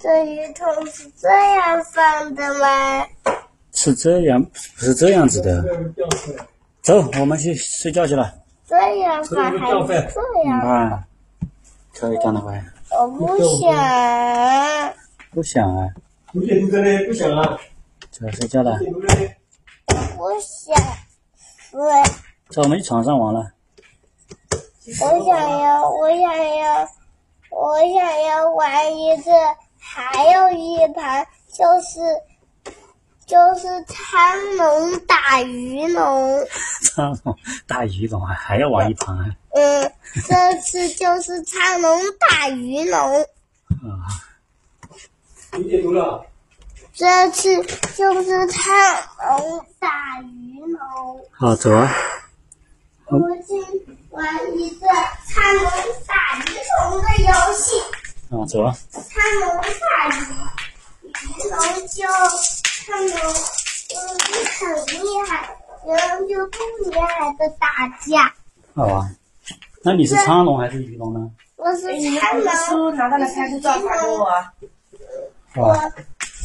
这鱼桶是这样放的吗？是这样，不是这样子的。走，我们去睡觉去了。这样放还是这样？啊，可以干的快。我不想。不想啊。不想不呢？不想啊。走，睡觉了。不想睡。走，我们去床上玩了。我想要，我想要，我想要玩一个，还有一盘就是就是苍龙打鱼龙。苍龙打鱼龙啊，还要玩一盘啊？嗯，这次就是苍龙打鱼龙。啊。你解读了。这次就是苍龙打鱼龙。好，走啊。我去。玩一个苍龙打鱼龙的游戏。啊，走啊！苍龙打鱼，鱼龙就苍龙，嗯，很厉害，鱼龙就不厉害的打架。好啊，那你是苍龙还是鱼龙呢？我是苍龙。书拿到了拍个照发给我。我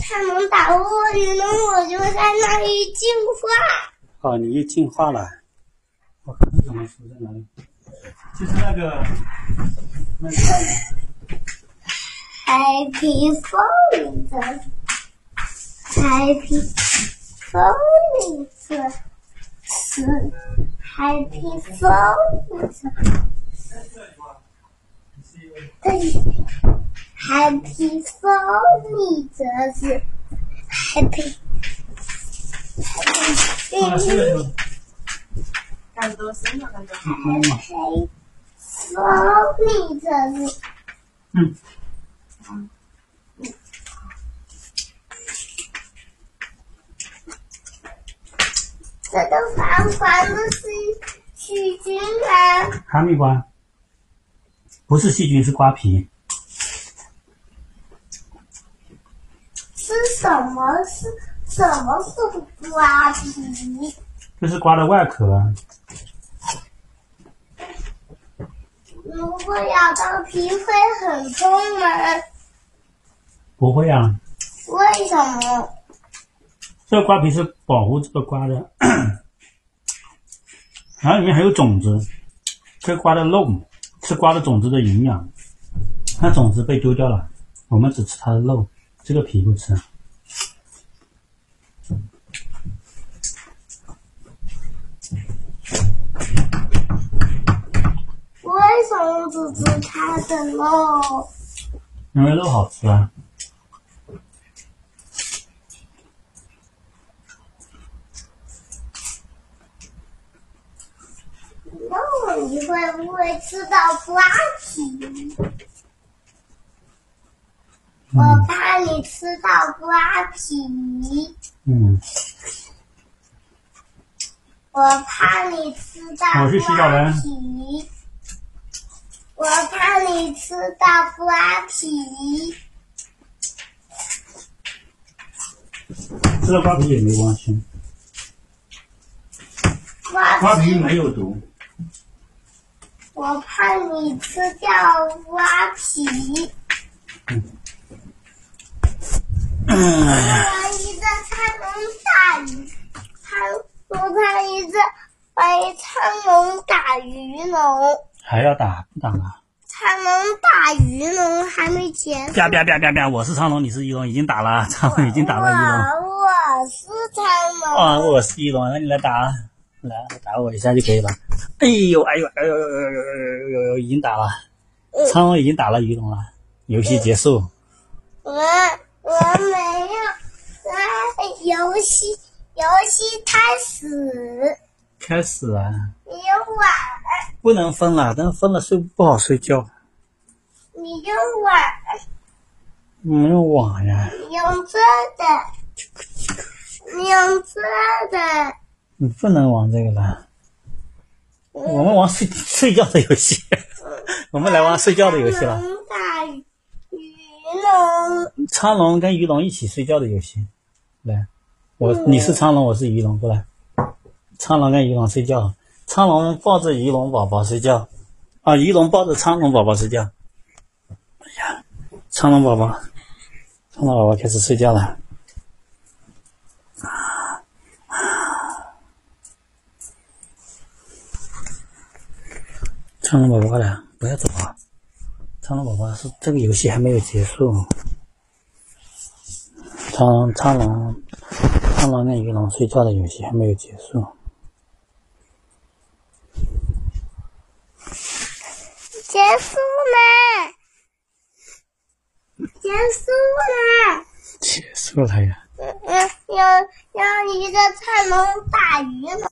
苍龙打过鱼龙，我就在那里进化。哦，你又进化了。我看这本书在哪里？就是那个那个。Happy Phones. Happy Phones. Happy Happy Phones. Happy. Happy. Cantou sim. Happy 这个饭馆的是细菌吗！哈密瓜，不是细菌，是瓜皮。是什么？是什么是瓜皮？这是瓜的外壳。如果咬到皮会很痛吗？不会啊。为什么？这个瓜皮是保护这个瓜的，然后里面还有种子，这瓜的肉，吃瓜的种子的营养。那种子被丢掉了，我们只吃它的肉，这个皮不吃。为什么只吃它的肉？因为肉好吃啊。那你会不会吃到瓜皮？我怕你吃到瓜皮。嗯。我怕你吃到瓜皮。我怕你吃到瓜皮。吃了瓜皮。也没关系。瓜皮。没有毒。我怕你吃掉瓜皮。嗯。玩一个苍龙打鱼，苍我看一个玩一苍龙打鱼龙。还要打不打了？苍龙打鱼龙还没结束。啪啪啪啪啪！我是苍龙，你是鱼龙，已经打了，苍龙已经打了鱼龙。我是苍龙。啊，我是鱼龙，那你来打，来打我一下就可以了。哎呦哎呦哎呦呦呦呦呦呦！已经打了，苍龙已经打了鱼龙了，游戏结束。我我没有，在游戏游戏开始。开始啊！你玩。不能分了，但分了睡不好睡觉。你用玩。没有网呀。你用这的。你用这的。你不能玩这个了。我们玩睡 睡觉的游戏。我们来玩睡觉的游戏了。打鱼龙。苍龙跟鱼龙一起睡觉的游戏。来，我你是苍龙，我是鱼龙，过来。苍龙跟鱼龙睡觉。苍龙抱着鱼龙宝宝睡觉，啊，鱼龙抱着苍龙宝宝睡觉。哎呀，苍龙宝宝，苍龙宝宝开始睡觉了。苍龙宝宝，过来，不要走啊！苍龙宝宝是这个游戏还没有结束。苍苍龙，苍龙跟鱼龙睡觉的游戏还没有结束。结束了，结束了。结束了呀！嗯嗯，要要一个苍龙打鱼了。